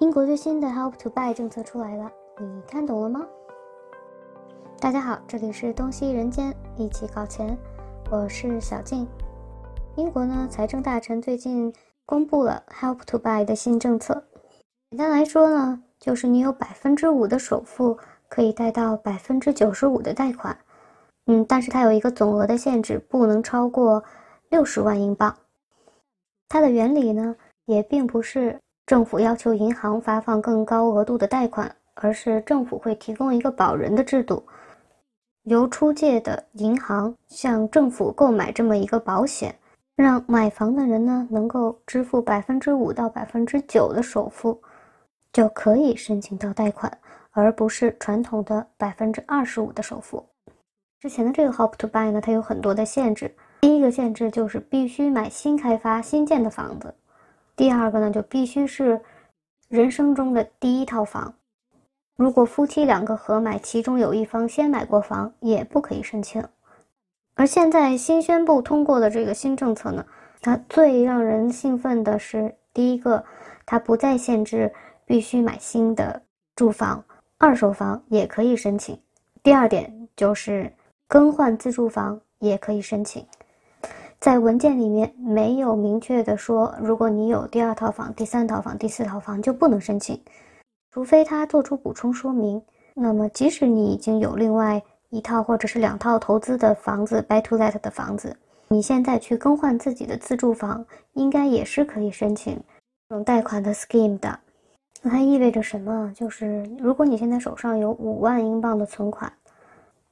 英国最新的 Help to Buy 政策出来了，你看懂了吗？大家好，这里是东西人间，一起搞钱，我是小静。英国呢，财政大臣最近公布了 Help to Buy 的新政策。简单来说呢，就是你有百分之五的首付，可以贷到百分之九十五的贷款。嗯，但是它有一个总额的限制，不能超过六十万英镑。它的原理呢，也并不是政府要求银行发放更高额度的贷款，而是政府会提供一个保人的制度，由出借的银行向政府购买这么一个保险，让买房的人呢能够支付百分之五到百分之九的首付，就可以申请到贷款，而不是传统的百分之二十五的首付。之前的这个 Help to Buy 呢，它有很多的限制。第一个限制就是必须买新开发、新建的房子。第二个呢，就必须是人生中的第一套房。如果夫妻两个合买，其中有一方先买过房，也不可以申请。而现在新宣布通过的这个新政策呢，它最让人兴奋的是，第一个，它不再限制必须买新的住房，二手房也可以申请。第二点就是更换自住房也可以申请。在文件里面没有明确的说，如果你有第二套房、第三套房、第四套房就不能申请，除非他做出补充说明。那么，即使你已经有另外一套或者是两套投资的房子 （buy to let） 的房子，你现在去更换自己的自住房，应该也是可以申请这种贷款的 scheme 的。那它意味着什么？就是如果你现在手上有五万英镑的存款，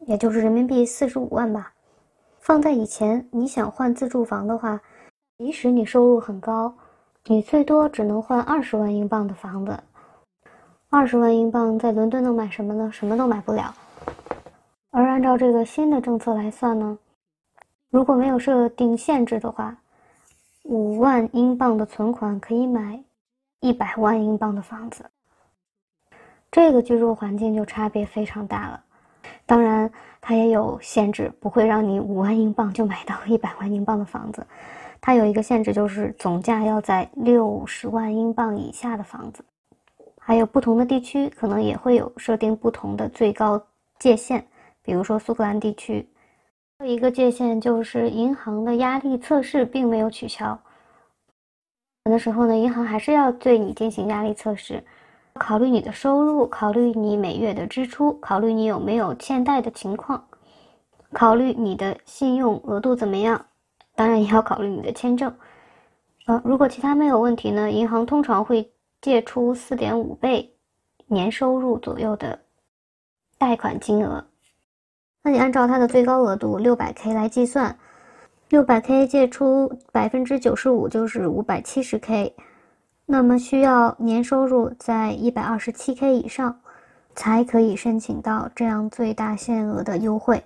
也就是人民币四十五万吧。放在以前，你想换自住房的话，即使你收入很高，你最多只能换二十万英镑的房子。二十万英镑在伦敦能买什么呢？什么都买不了。而按照这个新的政策来算呢，如果没有设定限制的话，五万英镑的存款可以买一百万英镑的房子。这个居住环境就差别非常大了。当然，它也有限制，不会让你五万英镑就买到一百万英镑的房子。它有一个限制，就是总价要在六十万英镑以下的房子。还有不同的地区可能也会有设定不同的最高界限，比如说苏格兰地区，还有一个界限就是银行的压力测试并没有取消。有的时候呢，银行还是要对你进行压力测试。考虑你的收入，考虑你每月的支出，考虑你有没有欠贷的情况，考虑你的信用额度怎么样，当然也要考虑你的签证。呃，如果其他没有问题呢，银行通常会借出四点五倍年收入左右的贷款金额。那你按照它的最高额度六百 K 来计算，六百 K 借出百分之九十五就是五百七十 K。那么需要年收入在一百二十七 K 以上，才可以申请到这样最大限额的优惠。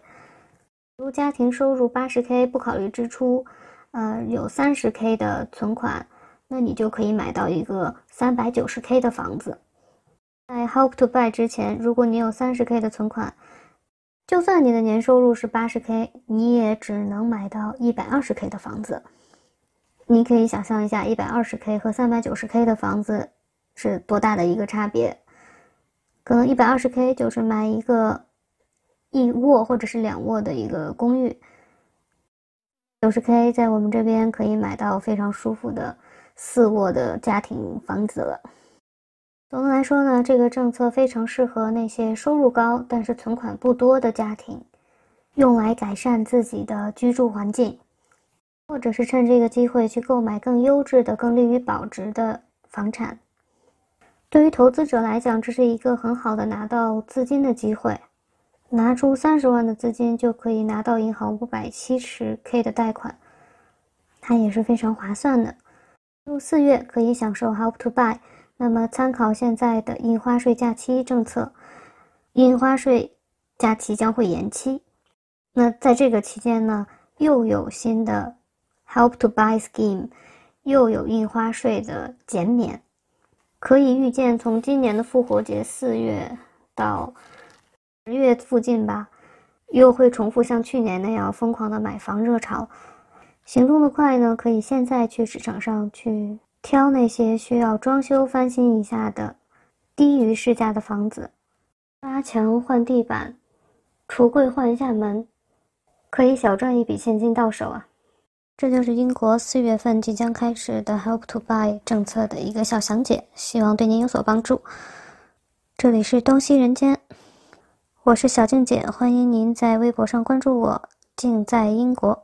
如家庭收入八十 K 不考虑支出，呃，有三十 K 的存款，那你就可以买到一个三百九十 K 的房子。在 Help to Buy 之前，如果你有三十 K 的存款，就算你的年收入是八十 K，你也只能买到一百二十 K 的房子。你可以想象一下，一百二十 K 和三百九十 K 的房子是多大的一个差别？可能一百二十 K 就是买一个一卧或者是两卧的一个公寓，九十 K 在我们这边可以买到非常舒服的四卧的家庭房子了。总的来说呢，这个政策非常适合那些收入高但是存款不多的家庭，用来改善自己的居住环境。或者是趁这个机会去购买更优质的、更利于保值的房产。对于投资者来讲，这是一个很好的拿到资金的机会。拿出三十万的资金就可以拿到银行五百七十 K 的贷款，它也是非常划算的。入四月可以享受 Help to Buy。那么参考现在的印花税假期政策，印花税假期将会延期。那在这个期间呢，又有新的。Help to Buy Scheme 又有印花税的减免，可以预见，从今年的复活节四月到十月附近吧，又会重复像去年那样疯狂的买房热潮。行动的快呢，可以现在去市场上去挑那些需要装修翻新一下的低于市价的房子，刷墙换地板，橱柜换一下门，可以小赚一笔现金到手啊！这就是英国四月份即将开始的 Help to Buy 政策的一个小详解，希望对您有所帮助。这里是东西人间，我是小静姐，欢迎您在微博上关注我，静在英国。